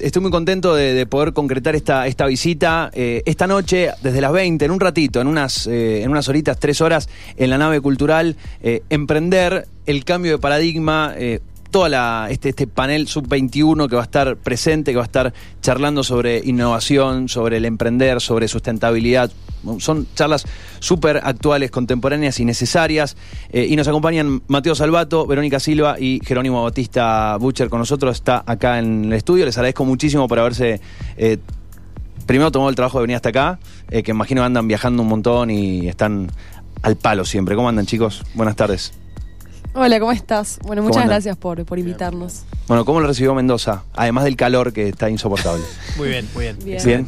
estoy muy contento de, poder concretar esta, esta visita. Eh, esta noche, desde las 20, en un ratito, en unas, eh, en unas horitas, tres horas, en la nave cultural, emprender el cambio de paradigma, toda este, este panel sub-21 que va a estar presente, que va a estar charlando sobre innovación, sobre el emprender, sobre sustentabilidad. Son charlas súper actuales, contemporáneas y necesarias. Eh, y nos acompañan Mateo Salvato, Verónica Silva y Jerónimo Bautista Butcher con nosotros. Está acá en el estudio. Les agradezco muchísimo por haberse... Eh, primero tomado el trabajo de venir hasta acá, eh, que imagino andan viajando un montón y están al palo siempre. ¿Cómo andan chicos? Buenas tardes. Hola, ¿cómo estás? Bueno, muchas gracias por, por invitarnos. Bueno, ¿cómo lo recibió Mendoza? Además del calor que está insoportable. Muy bien, muy bien. Bien. ¿Bien?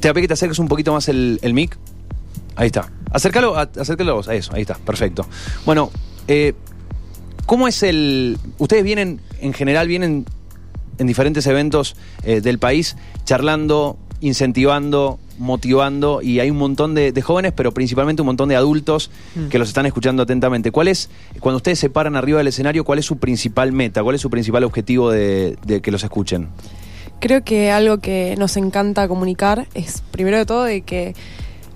Te voy que te acerques un poquito más el, mic. Ahí está. Acércalo, acércalo vos. A eso, ahí está. Perfecto. Bueno, eh, ¿cómo es el...? Ustedes vienen, en general, vienen en diferentes eventos eh, del país charlando, incentivando, motivando y hay un montón de, jóvenes, pero principalmente un montón de adultos mm. que los están escuchando atentamente. ¿Cuál es, cuando ustedes se paran arriba del escenario, cuál es su principal meta? ¿Cuál es su principal objetivo de, de que los escuchen? Creo que algo que nos encanta comunicar es, primero de todo, de que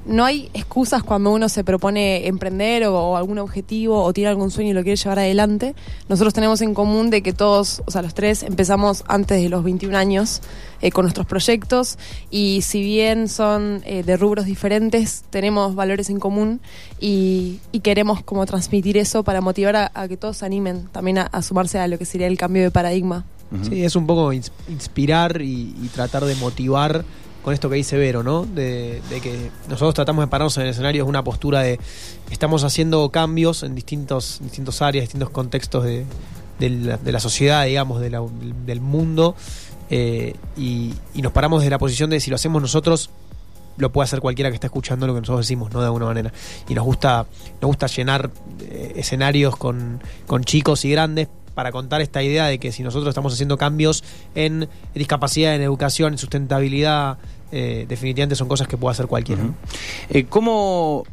no hay excusas cuando uno se propone emprender o, algún objetivo o tiene algún sueño y lo quiere llevar adelante. Nosotros tenemos en común de que todos, o sea, los tres empezamos antes de los 21 años eh, con nuestros proyectos y si bien son eh, de rubros diferentes, tenemos valores en común y, queremos como transmitir eso para motivar a, que todos se animen también a, sumarse a lo que sería el cambio de paradigma. Sí, es un poco inspirar y tratar de motivar con esto que dice Vero, ¿no? De, que nosotros tratamos de pararnos en el escenario, es una postura de estamos haciendo cambios en distintos, distintos áreas, distintos contextos de, la, sociedad, digamos, del mundo, eh, y, nos paramos desde la posición de si lo hacemos nosotros, lo puede hacer cualquiera que está escuchando lo que nosotros decimos, ¿no? De alguna manera. Y nos gusta, nos gusta llenar eh, escenarios con, con chicos y grandes para contar esta idea de que si nosotros estamos haciendo cambios en discapacidad, en educación, en sustentabilidad, eh, definitivamente son cosas que puede hacer cualquiera. Eh, ¿Cómo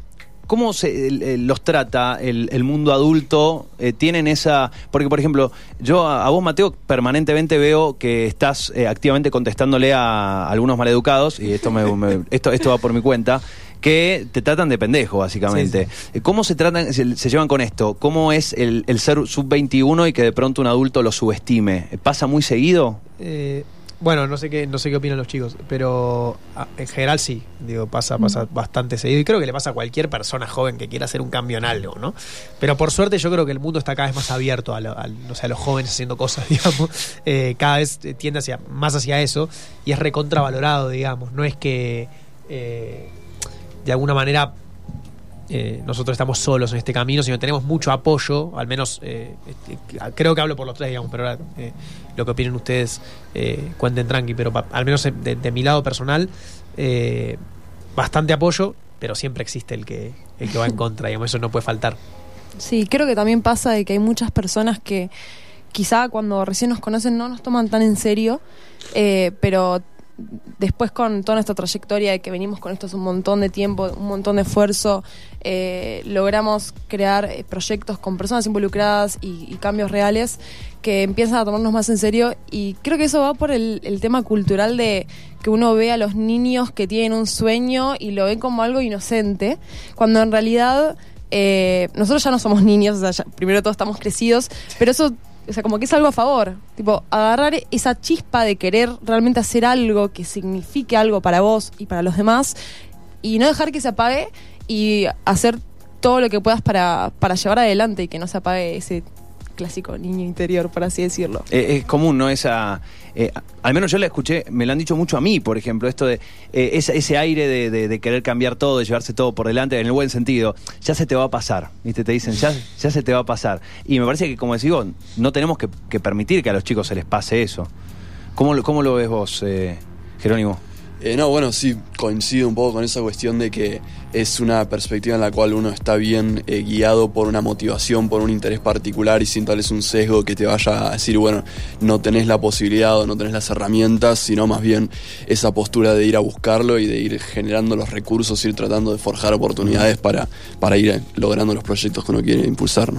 ¿Cómo se los trata el, mundo adulto? Eh, ¿Tienen esa...? Porque, por ejemplo, yo a, vos, Mateo, permanentemente veo que estás activamente contestándole a, algunos maleducados, y esto, me, esto, esto va por mi cuenta, que te tratan de pendejo, básicamente. ¿Cómo se tratan, se, llevan con esto? ¿Cómo es el, ser sub-21 y que de pronto un adulto lo subestime? ¿Pasa muy seguido? Eh, bueno, no sé qué, no sé qué opinan los chicos, pero ah, en general sí, digo, pasa, pasa mm. bastante seguido y creo que le pasa a cualquier persona joven que quiera hacer un cambio en algo, ¿no? Pero por suerte yo creo que el mundo está cada vez más abierto a, los jóvenes haciendo cosas, digamos, eh, cada vez tiende hacia, más hacia eso y es recontravalorado, digamos, no es que eh, de alguna manera eh, nosotros estamos solos en este camino, sino tenemos mucho apoyo, al menos eh, este, creo que hablo por los tres, digamos, pero ahora eh, lo que opinen ustedes cuenten tranqui, pero al menos de, mi lado personal, bastante apoyo, pero siempre existe el que, el que va en contra, digamos, eso no puede faltar. Sí, creo que también pasa de que hay muchas personas que quizá cuando recién nos conocen no nos toman tan en serio, pero después con toda nuestra trayectoria de que venimos con esto hace un montón de tiempo, un montón de esfuerzo, eh, logramos crear eh, proyectos con personas involucradas y, cambios reales que empiezan a tomarnos más en serio. Y creo que eso va por el, tema cultural de que uno ve a los niños que tienen un sueño y lo ven como algo inocente, cuando en realidad eh, nosotros ya no somos niños, o sea, primero todos estamos crecidos, pero eso o sea, como que es algo a favor. Tipo, agarrar esa chispa de querer realmente hacer algo que signifique algo para vos y para los demás y no dejar que se apague y hacer todo lo que puedas para, para llevar adelante y que no se apague ese clásico niño interior, por así decirlo. Eh, es común, ¿no? Esa, eh, al menos yo la escuché, me lo han dicho mucho a mí, por ejemplo, esto de eh, ese, aire de, querer cambiar todo, de llevarse todo por delante, en el buen sentido, ya se te va a pasar, ¿viste? Te dicen, ya, ya se te va a pasar. Y me parece que, como decís no tenemos que, permitir que a los chicos se les pase eso. ¿Cómo, cómo lo ves vos, Jerónimo? Eh, no, bueno, sí, coincido un poco con esa cuestión de que es una perspectiva en la cual uno está bien eh, guiado por una motivación, por un interés particular y sin tal es un sesgo que te vaya a decir, bueno, no tenés la posibilidad o no tenés las herramientas, sino más bien esa postura de ir a buscarlo y de ir generando los recursos, ir tratando de forjar oportunidades para, para ir logrando los proyectos que uno quiere impulsar.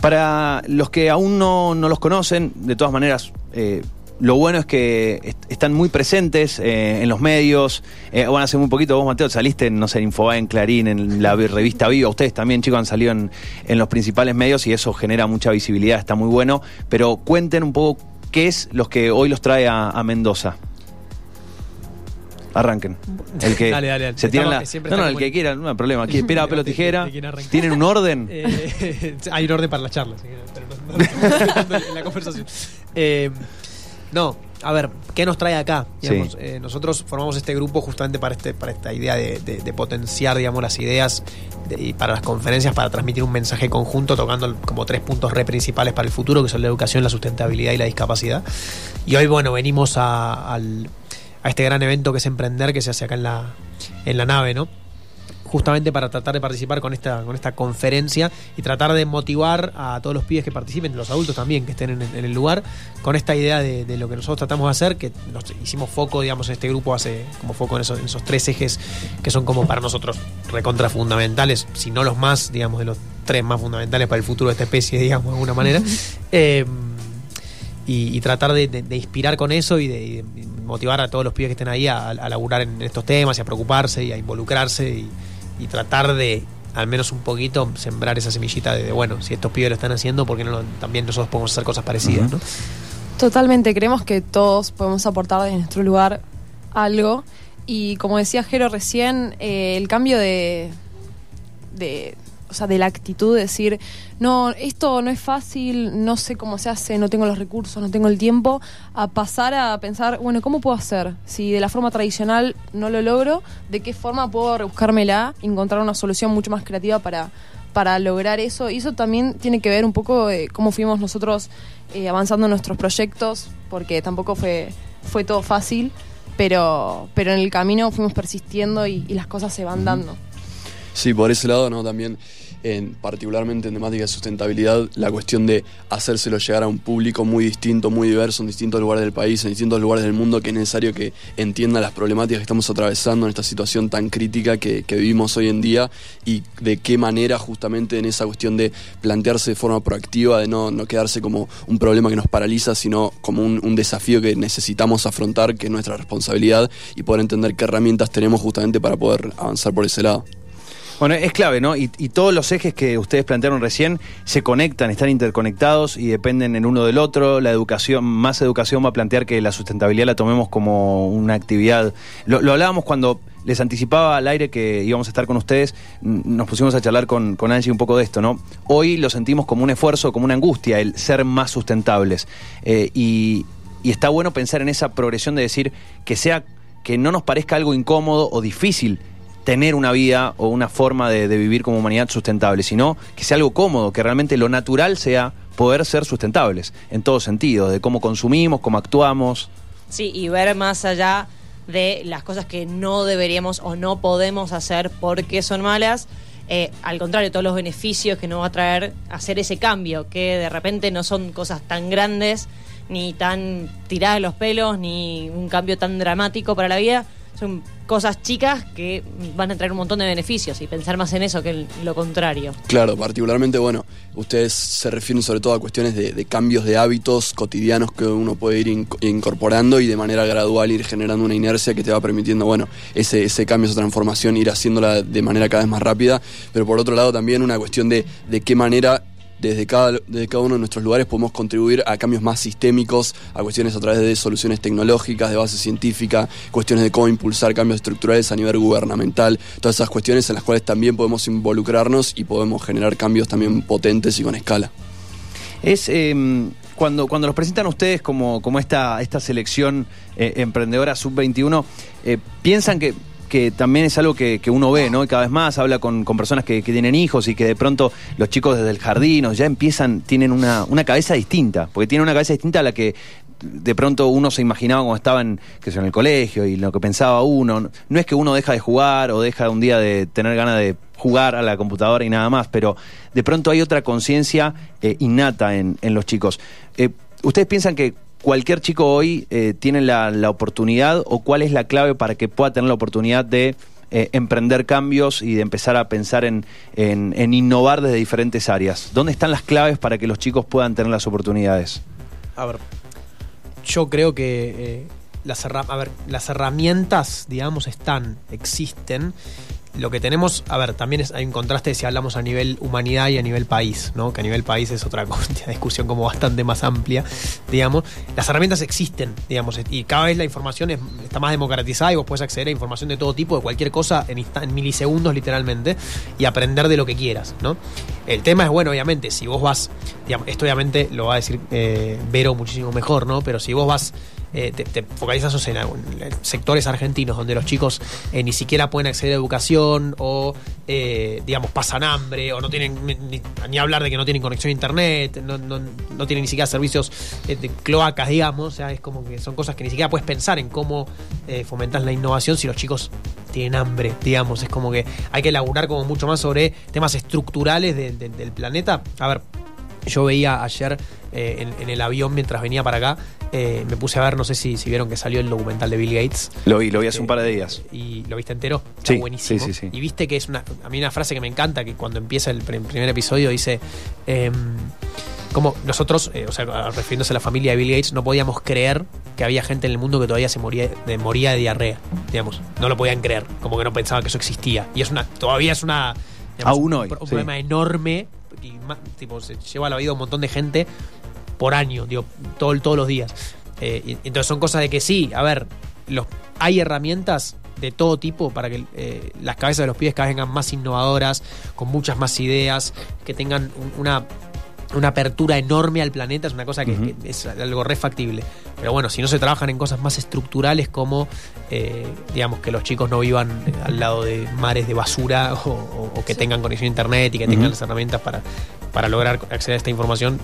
Para los que aún no, los conocen, de todas maneras, eh, lo bueno es que est- están muy presentes eh, en los medios. Eh, bueno, hace muy poquito vos, Mateo, saliste en, no sé, en Infobae, en Clarín, en la vi- revista Viva. Ustedes también, chicos, han salido en, en los principales medios y eso genera mucha visibilidad, está muy bueno. Pero cuenten un poco qué es los que hoy los trae a, a Mendoza. Arranquen. El que Dale, dale, dale. se tiran la- No, no, el que quiera, no hay problema. Aquí, espera, papel o ¿De- de- tijera. ¿Tienen un orden? Eh, hay un orden para la charla, pero no, no en la conversación. Eh, no, a ver, ¿qué nos trae acá? Digamos, Sí. eh, nosotros formamos este grupo justamente para, este, para esta idea de, de- de potenciar, digamos, las ideas de- y para las conferencias, para transmitir un mensaje conjunto, tocando como tres puntos re principales para el futuro, que son la educación, la sustentabilidad y la discapacidad. Y hoy, bueno, venimos a, al- a este gran evento que es Emprender, que se hace acá en la, en la nave, ¿no? Justamente para tratar de participar con esta, con esta conferencia y tratar de motivar a todos los pibes que participen, los adultos también que estén en, el- en el lugar, con esta idea de, de lo que nosotros tratamos de hacer, que nos hicimos foco, digamos, en este grupo hace como foco en esos, en esos tres ejes que son como para nosotros recontra fundamentales, si no los más, digamos, de los tres más fundamentales para el futuro de esta especie, digamos, de alguna manera. Eh, y, y tratar de, de- de inspirar con eso y de, y de motivar a todos los pibes que estén ahí a, a laburar en estos temas y a preocuparse y a involucrarse y, y tratar de al menos un poquito sembrar esa semillita de, de, bueno, si estos pibes lo están haciendo, ¿por qué no lo- también nosotros podemos hacer cosas parecidas? ¿no? Totalmente, creemos que todos podemos aportar desde nuestro lugar algo. Y como decía Jero recién, eh, el cambio de, de, o sea, de la actitud de decir, no, esto no es fácil, no sé cómo se hace, no tengo los recursos, no tengo el tiempo, a pasar a pensar, bueno, ¿cómo puedo hacer? Si de la forma tradicional no lo logro, ¿de qué forma puedo rebuscármela, encontrar una solución mucho más creativa para, para lograr eso? Y eso también tiene que ver un poco de cómo fuimos nosotros eh, avanzando en nuestros proyectos, porque tampoco fue, fue todo fácil, pero, pero en el camino fuimos persistiendo y, y las cosas se van dando. Sí, por ese lado, ¿no? También, en, particularmente en temática de sustentabilidad, la cuestión de hacérselo llegar a un público muy distinto, muy diverso, en distintos lugares del país, en distintos lugares del mundo, que es necesario que entienda las problemáticas que estamos atravesando en esta situación tan crítica que, vivimos hoy en día y de qué manera justamente en esa cuestión de plantearse de forma proactiva, de no, no quedarse como un problema que nos paraliza, sino como un desafío que necesitamos afrontar, que es nuestra responsabilidad y poder entender qué herramientas tenemos justamente para poder avanzar por ese lado. Bueno, es clave, ¿no? Y, y todos los ejes que ustedes plantearon recién se conectan, están interconectados y dependen el uno del otro. La educación, más educación va a plantear que la sustentabilidad la tomemos como una actividad. Lo, hablábamos cuando les anticipaba al aire que íbamos a estar con ustedes, nos pusimos a charlar con, con Angie un poco de esto, ¿no? Hoy lo sentimos como un esfuerzo, como una angustia, el ser más sustentables. Eh, y, y está bueno pensar en esa progresión de decir que sea, que no nos parezca algo incómodo o difícil tener una vida o una forma de, vivir como humanidad sustentable, sino que sea algo cómodo, que realmente lo natural sea poder ser sustentables en todo sentido, de cómo consumimos, cómo actuamos. Sí, y ver más allá de las cosas que no deberíamos o no podemos hacer porque son malas. Eh, al contrario, todos los beneficios que nos va a traer hacer ese cambio, que de repente no son cosas tan grandes, ni tan tiradas de los pelos, ni un cambio tan dramático para la vida. Son cosas chicas que van a traer un montón de beneficios y pensar más en eso que en lo contrario. Claro, particularmente, bueno, ustedes se refieren sobre todo a cuestiones de, cambios de hábitos cotidianos que uno puede ir inc- incorporando y de manera gradual ir generando una inercia que te va permitiendo, bueno, ese, ese cambio, esa transformación, ir haciéndola de manera cada vez más rápida. Pero por otro lado también una cuestión de, de qué manera desde cada, desde cada uno de nuestros lugares podemos contribuir a cambios más sistémicos, a cuestiones a través de soluciones tecnológicas, de base científica, cuestiones de cómo impulsar cambios estructurales a nivel gubernamental, todas esas cuestiones en las cuales también podemos involucrarnos y podemos generar cambios también potentes y con escala. Es eh, cuando, cuando los presentan ustedes como, como esta, esta selección eh, emprendedora sub-21, eh, piensan que, que también es algo que, que uno ve, ¿no? Y cada vez más habla con, con personas que, que tienen hijos y que de pronto los chicos desde el jardín o ya empiezan, tienen una, una cabeza distinta, porque tienen una cabeza distinta a la que de pronto uno se imaginaba cuando estaba en, en el colegio y lo que pensaba uno. No es que uno deja de jugar o deja un día de tener ganas de jugar a la computadora y nada más, pero de pronto hay otra conciencia eh, innata en, en los chicos. Eh, ¿Ustedes piensan que cualquier chico hoy eh, tiene la, la oportunidad o cuál es la clave para que pueda tener la oportunidad de eh, emprender cambios y de empezar a pensar en, en- innovar desde diferentes áreas? ¿Dónde están las claves para que los chicos puedan tener las oportunidades? A ver. yo creo que eh, las, las herramientas, digamos, están, existen. Lo que tenemos, a ver, también hay un contraste si hablamos a nivel humanidad y a nivel país, ¿no? Que a nivel país es otra discusión como bastante más amplia, digamos. Las herramientas existen, digamos, y cada vez la información es- está más democratizada y vos puedes acceder a información de todo tipo, de cualquier cosa, en, en milisegundos literalmente, y aprender de lo que quieras, ¿no? El tema es, bueno, obviamente, si vos vas, digamos, esto obviamente lo va a decir eh, Vero muchísimo mejor, ¿no? Pero si vos vas eh, te, te focalizas en, en sectores argentinos donde los chicos eh, ni siquiera pueden acceder a educación o, digamos, pasan hambre o no tienen ni, hablar de que no tienen conexión a internet, no, no- no tienen ni siquiera servicios de cloacas, digamos, o sea, es como que son cosas que ni siquiera puedes pensar en cómo fomentas la innovación si los chicos tienen hambre, digamos, es como que hay que elaborar como mucho más sobre temas estructurales de- de- del planeta. A ver, yo veía ayer eh, en, en el avión mientras venía para acá, eh, me puse a ver, no sé si, si vieron que salió el documental de Bill Gates. Lo vi, lo vi hace un Eh, par de días. ¿Y lo viste entero? Está Sí, buenísimo. sí, sí, sí. Y viste que es una. A mí una frase que me encanta, que cuando empieza el pr- primer episodio dice. em, como nosotros, eh, o sea, refiriéndose a la familia de Bill Gates, no podíamos creer que había gente en el mundo que todavía se moría de, moría de diarrea, digamos. No lo podían creer, como que no pensaban que eso existía. Y es una, todavía es una. Aún un, hoy, un sí. problema enorme. Y tipo, se lleva a la vida un montón de gente por año, digo, todo, todos los días. Eh, y- entonces son cosas de que sí, a ver, los, hay herramientas de todo tipo para que eh, las cabezas de los pibes cada vez vengan más innovadoras, con muchas más ideas, que tengan un- una, una apertura enorme al planeta, es una cosa que, es algo re factible. Pero bueno, si no se trabajan en cosas más estructurales como, eh, digamos, que los chicos no vivan eh, al lado de mares de basura o, o- o que tengan conexión a internet y que tengan las herramientas para, para lograr acceder a esta información,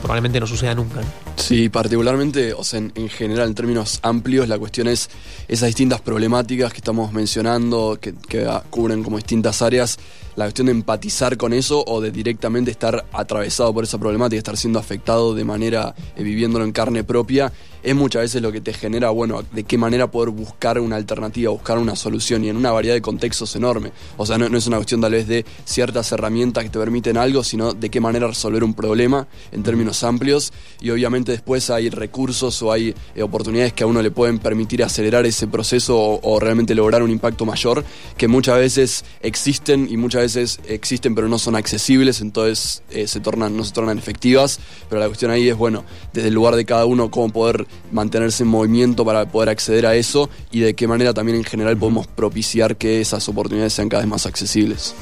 probablemente no suceda nunca. ¿no? Sí, particularmente, o sea, en, en general, en términos amplios, la cuestión es esas distintas problemáticas que estamos mencionando, que, que cubren como distintas áreas, la cuestión de empatizar con eso o de directamente estar atravesado por esa problemática, estar siendo afectado de manera, eh, viviéndolo en carne propia, es muchas veces lo que te genera, bueno, de qué manera poder buscar una alternativa, buscar una solución y en una variedad de contextos enorme. O sea, no, no es una cuestión tal vez de ciertas herramientas que te permiten algo, sino de qué manera resolver un problema en términos amplios. Y obviamente después hay recursos o hay eh, oportunidades que a uno le pueden permitir acelerar ese proceso o, o realmente lograr un impacto mayor que muchas veces existen y muchas veces existen pero no son accesibles, entonces eh, se tornan, no se tornan efectivas, pero la cuestión ahí es, bueno, desde el lugar de cada uno, cómo poder mantenerse en movimiento para poder acceder a eso y de qué manera también en general podemos propiciar que esas oportunidades sean cada vez más accesibles.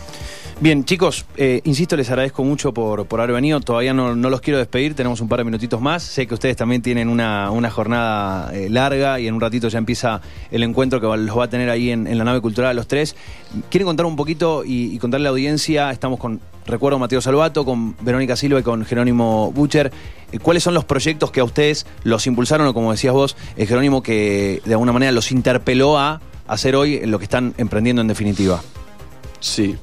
Bien, chicos, eh, insisto, les agradezco mucho por, por haber venido. Todavía no, no los quiero despedir, tenemos un par de minutitos más. Sé que ustedes también tienen una, una jornada eh, larga y en un ratito ya empieza el encuentro que los va a tener ahí en, en la nave cultural los tres. ¿Quieren contar un poquito y, contarle a la audiencia? Estamos con, recuerdo, Mateo Salvato, con Verónica Silva y con Jerónimo Butcher. Eh, ¿Cuáles son los proyectos que a ustedes los impulsaron o, como decías vos, Jerónimo, que de alguna manera los interpeló a hacer hoy lo que están emprendiendo en definitiva? Sí.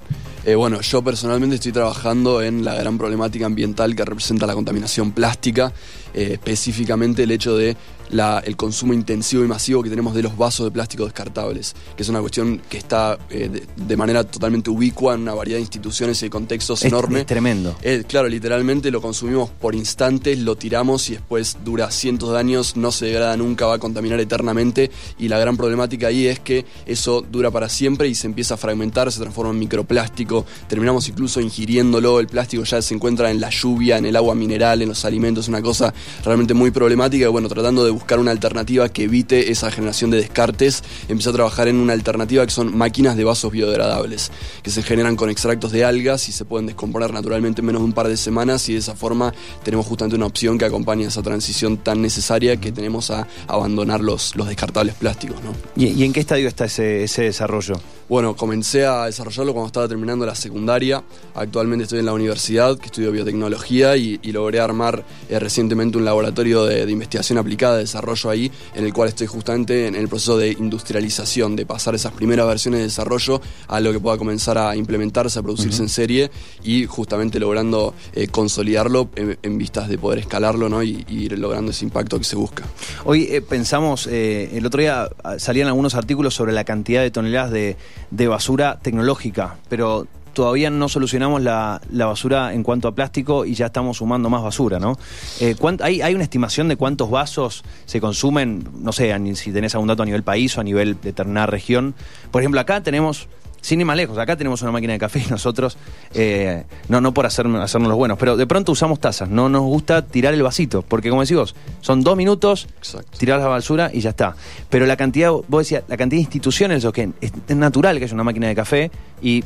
Eh, bueno, yo personalmente estoy trabajando en la gran problemática ambiental que representa la contaminación plástica, eh, específicamente el hecho de la- el consumo intensivo y masivo que tenemos de los vasos de plástico descartables, que es una cuestión que está eh, de, de manera totalmente ubicua en una variedad de instituciones y contextos Es- enorme. es tremendo. Eh, claro, literalmente lo consumimos por instantes, lo tiramos y después dura cientos de años, no se degrada nunca, va a contaminar eternamente. Y la gran problemática ahí es que eso dura para siempre y se empieza a fragmentar, se transforma en microplástico. Terminamos incluso ingiriéndolo. El plástico ya se encuentra en la lluvia, en el agua mineral, en los alimentos. Una cosa realmente muy problemática. Y bueno, tratando de buscar una alternativa que evite esa generación de descartes, empecé a trabajar en una alternativa que son máquinas de vasos biodegradables, que se generan con extractos de algas y se pueden descomponer naturalmente en menos de un par de semanas y de esa forma tenemos justamente una opción que acompaña esa transición tan necesaria que tenemos a abandonar los, los descartables plásticos. ¿no? ¿Y, y en qué estadio está ese, ese desarrollo? Bueno, comencé a desarrollarlo cuando estaba terminando la secundaria. Actualmente estoy en la universidad, que estudio biotecnología, y, y logré armar eh, recientemente un laboratorio de, de investigación aplicada, de desarrollo ahí, en el cual estoy justamente en el proceso de industrialización, de pasar esas primeras versiones de desarrollo a lo que pueda comenzar a implementarse, a producirse en serie, y justamente logrando eh, consolidarlo en, en vistas de poder escalarlo ¿no? y, y ir logrando ese impacto que se busca. Hoy eh, pensamos, el otro día ah, salían algunos artículos sobre la cantidad de toneladas de, de basura tecnológica, pero todavía no solucionamos la, la basura en cuanto a plástico y ya estamos sumando más basura, ¿no? Eh, ¿cuánt- hay, ¿Hay una estimación de cuántos vasos se consumen? No sé, si tenés algún dato a nivel país o a nivel de determinada región. Por ejemplo, acá tenemos, sin ir más lejos, acá tenemos una máquina de café y nosotros, eh, no, no por hacer, hacernos los buenos, pero de pronto usamos tazas. No nos gusta tirar el vasito, porque como decís vos, son dos minutos, Exacto. tirar la basura y ya está. Pero la cantidad, vos decías, la cantidad de instituciones, que es, es natural que haya una máquina de café y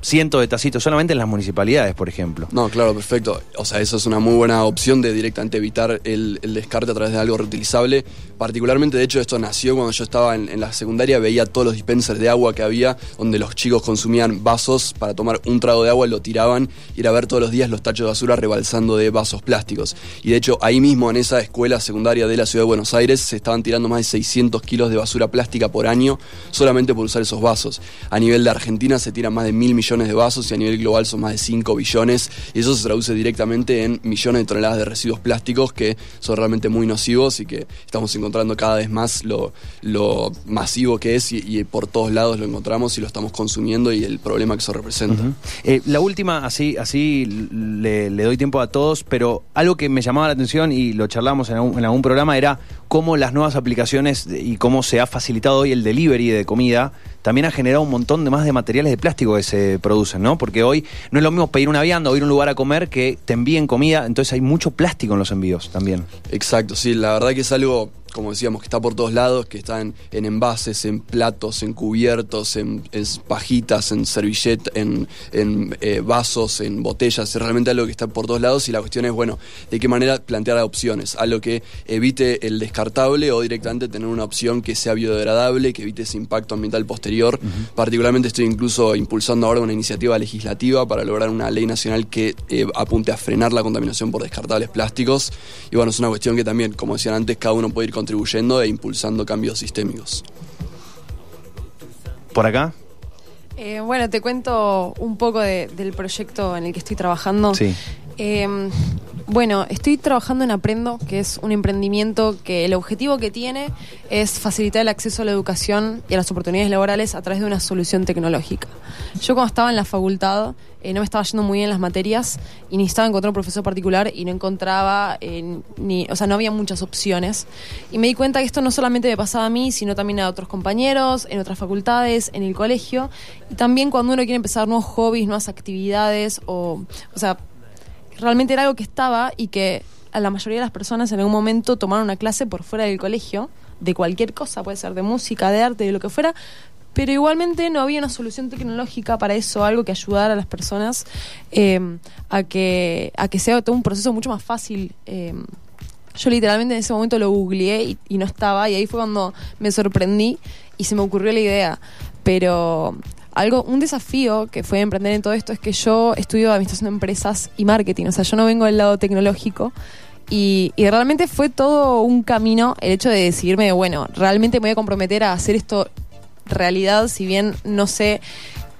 cientos de tacitos solamente en las municipalidades, por ejemplo. No, claro, perfecto. O sea, eso es una muy buena opción de directamente evitar el, descarte a través de algo reutilizable. Particularmente, de hecho, esto nació cuando yo estaba en, en la secundaria, veía todos los dispensers de agua que había, donde los chicos consumían vasos para tomar un trago de agua, lo tiraban, y era ver todos los días los tachos de basura rebalsando de vasos plásticos. Y de hecho, ahí mismo en esa escuela secundaria de la ciudad de Buenos Aires se estaban tirando más de 600 kilos de basura plástica por año solamente por usar esos vasos. A nivel de Argentina se tiran más de mil millones de vasos y a nivel global son más de 5 billones y eso se traduce directamente en millones de toneladas de residuos plásticos que son realmente muy nocivos y que estamos encontrando cada vez más lo, lo masivo que es y, por todos lados lo encontramos y lo estamos consumiendo y el problema que eso representa. Eh, la última, así, así le, doy tiempo a todos, pero algo que me llamaba la atención y lo charlamos en algún programa era cómo las nuevas aplicaciones y cómo se ha facilitado hoy el delivery de comida también ha generado un montón de más de materiales de plástico que se producen, ¿no? Porque hoy no es lo mismo pedir una vianda o ir a un lugar a comer que te envíen comida, entonces hay mucho plástico en los envíos también. Exacto, sí, la verdad que es algo, como decíamos, que está por todos lados, que está en, en envases, en platos, en cubiertos, en, en pajitas, en servilletas, en, en, eh, vasos, en botellas, es realmente algo que está por todos lados y la cuestión es, bueno, de qué manera plantear opciones, algo que evite el descartable o directamente tener una opción que sea biodegradable, que evite ese impacto ambiental posterior. Particularmente estoy incluso impulsando ahora una iniciativa legislativa para lograr una ley nacional que eh, apunte a frenar la contaminación por descartables plásticos. Y bueno, es una cuestión que también, como decían antes, cada uno puede ir contribuyendo e impulsando cambios sistémicos. ¿Por acá? Eh, bueno, te cuento un poco de- del proyecto en el que estoy trabajando. Sí. Eh, bueno, estoy trabajando en Aprendo, que es un emprendimiento que el objetivo que tiene es facilitar el acceso a la educación y a las oportunidades laborales a través de una solución tecnológica. Yo cuando estaba en la facultad eh, no me estaba yendo muy bien las materias y necesitaba encontrar un profesor particular y no encontraba, eh, ni, o sea, no había muchas opciones. Y me di cuenta que esto no solamente me pasaba a mí, sino también a otros compañeros, en otras facultades, en el colegio. Y también cuando uno quiere empezar nuevos hobbies, nuevas actividades, o, o sea, realmente era algo que estaba y que a la mayoría de las personas en algún momento tomaron una clase por fuera del colegio, de cualquier cosa, puede ser de música, de arte, de lo que fuera, pero igualmente no había una solución tecnológica para eso, algo que ayudara a las personas eh, a, que, a que sea todo un proceso mucho más fácil. eh, yo literalmente en ese momento lo googleé y, y no estaba, y ahí fue cuando me sorprendí y se me ocurrió la idea. Pero algo, un desafío que fue emprender en todo esto es que yo estudio administración de empresas y marketing, o sea, yo no vengo del lado tecnológico. Y, realmente fue todo un camino el hecho de decidirme, bueno, realmente me voy a comprometer a hacer esto realidad, si bien no sé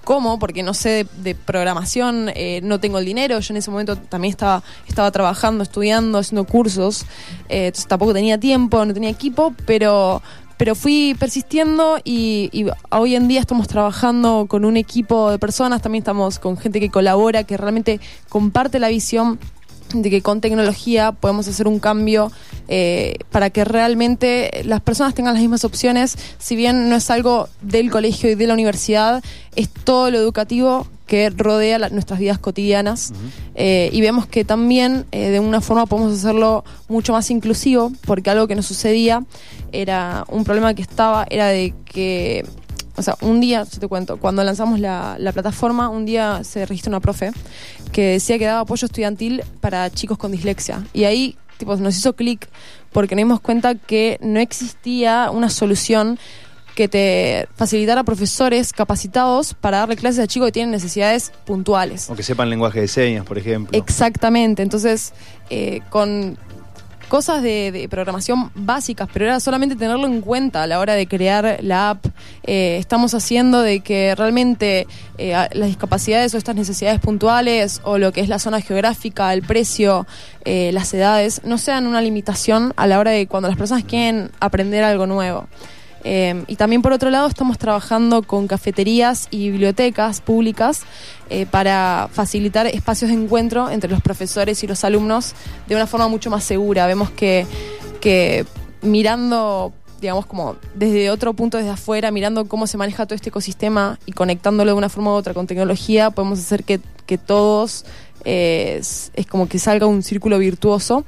cómo, porque no sé de, de programación, eh, no tengo el dinero. Yo en ese momento también estaba, estaba trabajando, estudiando, haciendo cursos, eh, tampoco tenía tiempo, no tenía equipo, pero, pero fui persistiendo y, y hoy en día estamos trabajando con un equipo de personas, también estamos con gente que colabora, que realmente comparte la visión de que con tecnología podemos hacer un cambio eh, para que realmente las personas tengan las mismas opciones, si bien no es algo del colegio y de la universidad, es todo lo educativo que rodea la- nuestras vidas cotidianas Eh, y vemos que también eh, de una forma podemos hacerlo mucho más inclusivo porque algo que nos sucedía era un problema que estaba era de que o sea, un día, yo te cuento, cuando lanzamos la, la plataforma, un día se registró una profe que decía que daba apoyo estudiantil para chicos con dislexia. Y ahí tipo, nos hizo clic porque nos dimos cuenta que no existía una solución que te facilitara profesores capacitados para darle clases a chicos que tienen necesidades puntuales. O que sepan lenguaje de señas, por ejemplo. Exactamente, entonces eh, con cosas de, de programación básicas, pero era solamente tenerlo en cuenta a la hora de crear la app. Eh, estamos haciendo de que realmente eh, las discapacidades o estas necesidades puntuales o lo que es la zona geográfica, el precio, eh, las edades, no sean una limitación a la hora de cuando las personas quieren aprender algo nuevo. Eh, y también por otro lado estamos trabajando con cafeterías y bibliotecas públicas eh, para facilitar espacios de encuentro entre los profesores y los alumnos de una forma mucho más segura. Vemos que, que mirando digamos, como desde otro punto, desde afuera, mirando cómo se maneja todo este ecosistema y conectándolo de una forma u otra con tecnología, podemos hacer que, que todos eh, es, es como que salga un círculo virtuoso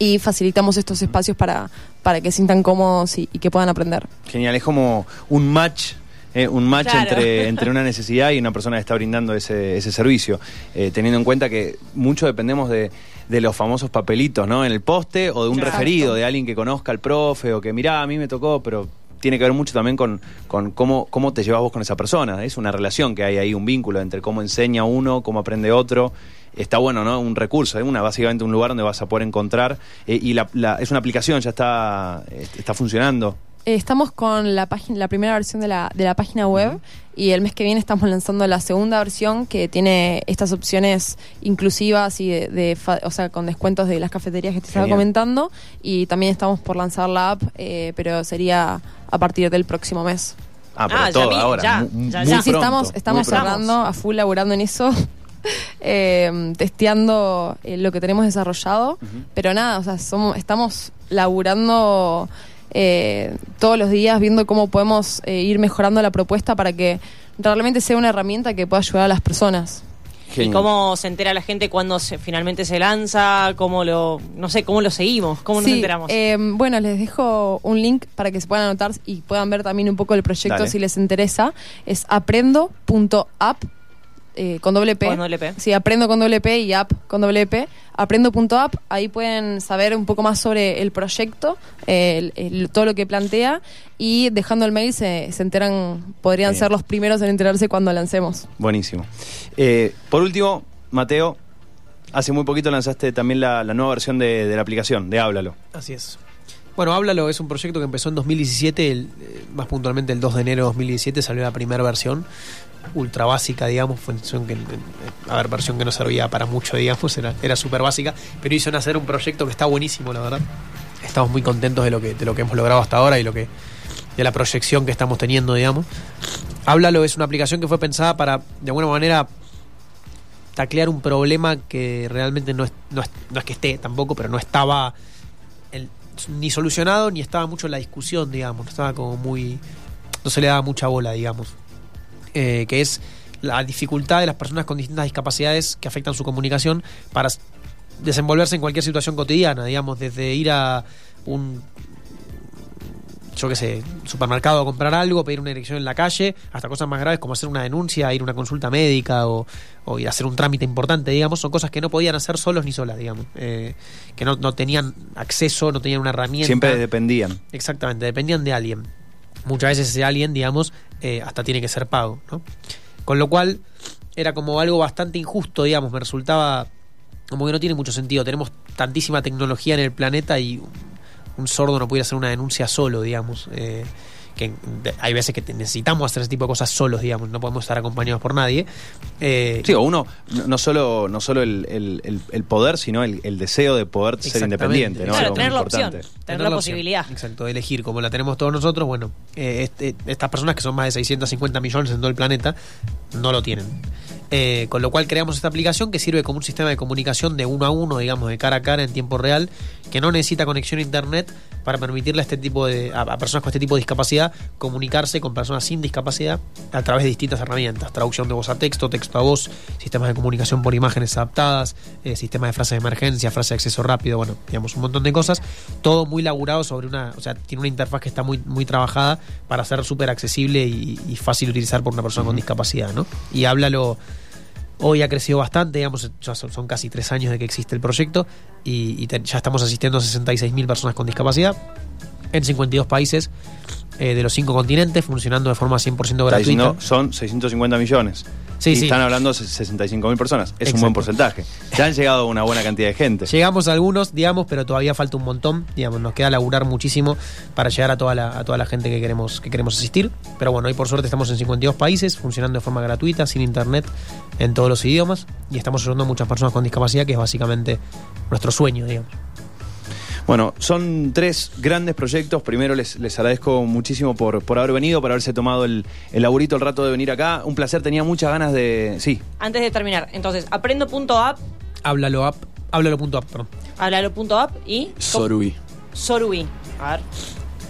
y facilitamos estos espacios para, para que se sientan cómodos y, y que puedan aprender. Genial, es como un match. eh, un match Claro. entre, entre una necesidad y una persona que está brindando ese, ese servicio, Eh, teniendo en cuenta que mucho dependemos de, de los famosos papelitos, ¿no? En el poste o de un referido, de alguien que conozca al profe o que, mirá, a mí me tocó, pero tiene que ver mucho también con, con cómo, cómo te llevas vos con esa persona. Es una relación que hay ahí, un vínculo entre cómo enseña uno, cómo aprende otro. Está bueno, ¿no? Un recurso, es una, básicamente un lugar donde vas a poder encontrar. eh, y la, la- es una aplicación, ya está, eh, está funcionando. Eh, Estamos con la página, la primera versión de la, de la página web y el mes que viene estamos lanzando la segunda versión que tiene estas opciones inclusivas y de, de fa- o sea, con descuentos de las cafeterías que te estaba comentando y también estamos por lanzar la app, eh, pero sería a partir del próximo mes. Ah, pero Ah, ya todo vi, ahora. ya, ya, muy ya. Sí, sí, pronto, estamos, estamos cerrando a full laburando en eso, eh, testeando eh, lo que tenemos desarrollado, pero nada, o sea, somos, estamos laburando eh, todos los días viendo cómo podemos eh, ir mejorando la propuesta para que realmente sea una herramienta que pueda ayudar a las personas. ¿Y cómo se entera la gente cuando se, finalmente se lanza? ¿Cómo lo, no sé, cómo lo seguimos? ¿Cómo nos enteramos? eh, bueno, les dejo un link para que se puedan anotar y puedan ver también un poco el proyecto Dale. si les interesa. Es aprendo.app eh, con doble P. Con doble P. Sí, aprendo con doble P y app con doble P. Aprendo.app, ahí pueden saber un poco más sobre el proyecto, el- el- todo lo que plantea y dejando el mail se, se enteran, podrían Bien. ser los primeros en enterarse cuando lancemos. Buenísimo. Eh, por último, Mateo, hace muy poquito lanzaste también la, la nueva versión de, de la aplicación, de Háblalo. Así es. Bueno, Háblalo es un proyecto que empezó en 2017, el, eh, más puntualmente el 2 de enero de 2017 salió la primera versión, ultra básica, digamos, fue versión que, a ver, versión que no servía para mucho, digamos, era, era súper básica, pero hizo nacer un proyecto que está buenísimo, la verdad. Estamos muy contentos de lo que, de lo que hemos logrado hasta ahora y lo que de la proyección que estamos teniendo, digamos. Háblalo es una aplicación que fue pensada para, de alguna manera, taclear un problema que realmente no es, no es, no es que esté tampoco, pero no estaba ni solucionado ni estaba mucho en la discusión, digamos. No estaba como muy. No se le daba mucha bola, digamos. Eh, que es la dificultad de las personas con distintas discapacidades que afectan su comunicación para desenvolverse en cualquier situación cotidiana, digamos, desde ir a un yo qué sé, supermercado a comprar algo, pedir una dirección en la calle, hasta cosas más graves como hacer una denuncia, ir a una consulta médica o, o ir a hacer un trámite importante, digamos, son cosas que no podían hacer solos ni solas, digamos, eh, que no, no tenían acceso, no tenían una herramienta. Siempre dependían. Exactamente, dependían de alguien. Muchas veces ese alguien, digamos, eh, hasta tiene que ser pago, ¿no? Con lo cual, era como algo bastante injusto, digamos, me resultaba como que no tiene mucho sentido. Tenemos tantísima tecnología en el planeta y un, sordo no puede hacer una denuncia solo, digamos. eh, que hay veces que necesitamos hacer ese tipo de cosas solos, digamos, no podemos estar acompañados por nadie. Eh, Sí, o uno, no, solo, no solo el, el- poder, sino el, el deseo de poder ser independiente. ¿no? Claro, Algo tener la opción. Tener la posibilidad. Exacto, de elegir, como la tenemos todos nosotros, bueno, eh, este- estas personas que son más de 650 millones en todo el planeta, no lo tienen. Eh, con lo cual creamos esta aplicación que sirve como un sistema de comunicación de uno a uno, digamos, de cara a cara en tiempo real, que no necesita conexión a internet para permitirle a este tipo de, a, a personas con este tipo de discapacidad comunicarse con personas sin discapacidad a través de distintas herramientas, traducción de voz a texto, texto a voz, sistemas de comunicación por imágenes adaptadas, eh, sistemas de frase de emergencia, frase de acceso rápido, bueno, digamos un montón de cosas, todo muy laburado sobre una, o sea, tiene una interfaz que está muy, muy trabajada para ser súper accesible y, y fácil de utilizar por una persona con discapacidad, ¿no? Y háblalo Hoy ha crecido bastante, digamos, ya son, son casi tres años de que existe el proyecto y, y ya estamos asistiendo a 66.000 personas con discapacidad en 52 países eh, de los cinco continentes, funcionando de forma 100% Está gratuita. diciendo, son 650 millones. Sí, y sí. están hablando de 65 mil personas. Es un buen porcentaje. Ya han llegado una buena cantidad de gente. Llegamos a algunos, digamos, pero todavía falta un montón. Digamos, nos queda laburar muchísimo para llegar a toda la, a toda la gente que queremos, que queremos asistir. Pero bueno, hoy por suerte estamos en 52 países, funcionando de forma gratuita, sin internet, en todos los idiomas. Y estamos ayudando a muchas personas con discapacidad, que es básicamente nuestro sueño, digamos. Bueno, son tres grandes proyectos. Primero les, les agradezco muchísimo por, por haber venido, por haberse tomado el, el laburito, el rato de venir acá. Un placer, tenía muchas ganas de... Sí, Antes de terminar, entonces, aprendo.app, Háblalo app, háblalo.app, perdón. hablalo.app y Sorui. Sorui. A ver,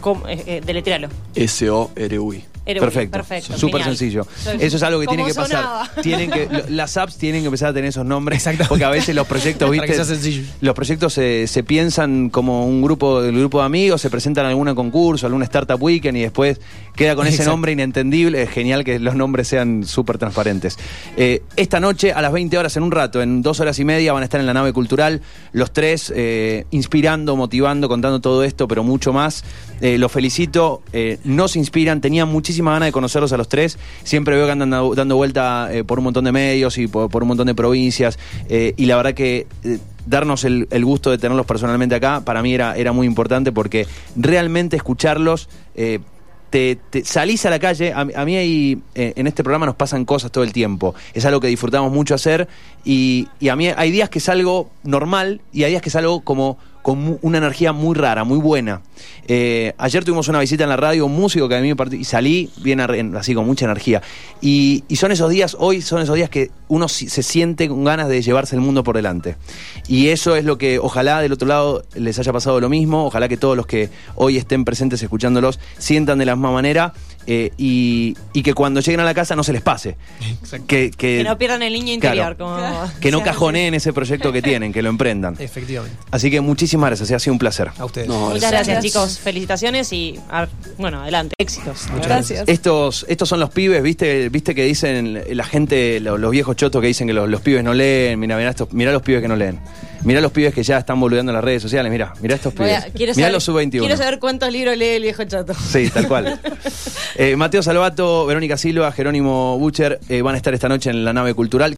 ¿cómo? Eh, eh. S-O-R-U-I. Perfecto, Perfecto. súper sencillo. Eso es algo que tiene ¿Cómo que pasar. Tienen que, las apps tienen que empezar a tener esos nombres. Exactamente. Porque a veces los proyectos, ¿viste? Los proyectos se, se piensan como un grupo, el grupo de amigos, se presentan a algún concurso, algún startup weekend y después queda con ese Exacto. nombre inentendible. Es genial que los nombres sean súper transparentes. Eh, esta noche, a las 20 horas, en un rato, en dos horas y media, van a estar en la nave cultural, los tres, eh, inspirando, motivando, contando todo esto, pero mucho más. Eh, los felicito, eh, nos inspiran, tenía muchísima ganas de conocerlos a los tres. Siempre veo que andan dando, vuelta eh, por un montón de medios y por, un montón de provincias. y la verdad que darnos el, gusto de tenerlos personalmente acá, para mí era, era muy importante porque realmente escucharlos. te, salís a la calle, a, mí- a mí hay, eh, en este programa nos pasan cosas todo el tiempo, es algo que disfrutamos mucho hacer y, y a mí hay días que salgo normal y hay días que salgo como con una energía muy rara, muy buena. Eh, ayer tuvimos una visita en la radio, un músico que a mí me part- y salí bien así con mucha energía. Y, son esos días, hoy son esos días que uno se siente con ganas de llevarse el mundo por delante. Y eso es lo que ojalá del otro lado les haya pasado lo mismo, ojalá que todos los que hoy estén presentes escuchándolos sientan de la misma manera eh, y, y que cuando lleguen a la casa no se les pase. Que, que, Que no pierdan el niño interior. Claro. como- que no cajoneen ese proyecto que tienen, que lo emprendan. Efectivamente. Así que muchísimas gracias, ha sido un placer. A ustedes. No, Muchas gracias. gracias, chicos. Felicitaciones y, bueno, adelante. Éxitos. Gracias. Estos, estos son los pibes, viste, viste que dicen la gente, lo- los, viejos chotos que dicen que los, los pibes no leen. Mira, mira estos, mira los pibes que no leen. Mira los pibes que ya están boludeando en las redes sociales. Mira, mira estos pibes. saber, los sub-21. quiero saber cuántos libros lee el viejo chato. Sí, tal cual. Eh, Mateo Salvato, Verónica Silva, Jerónimo Bucher eh, van a estar esta noche en la nave cultural.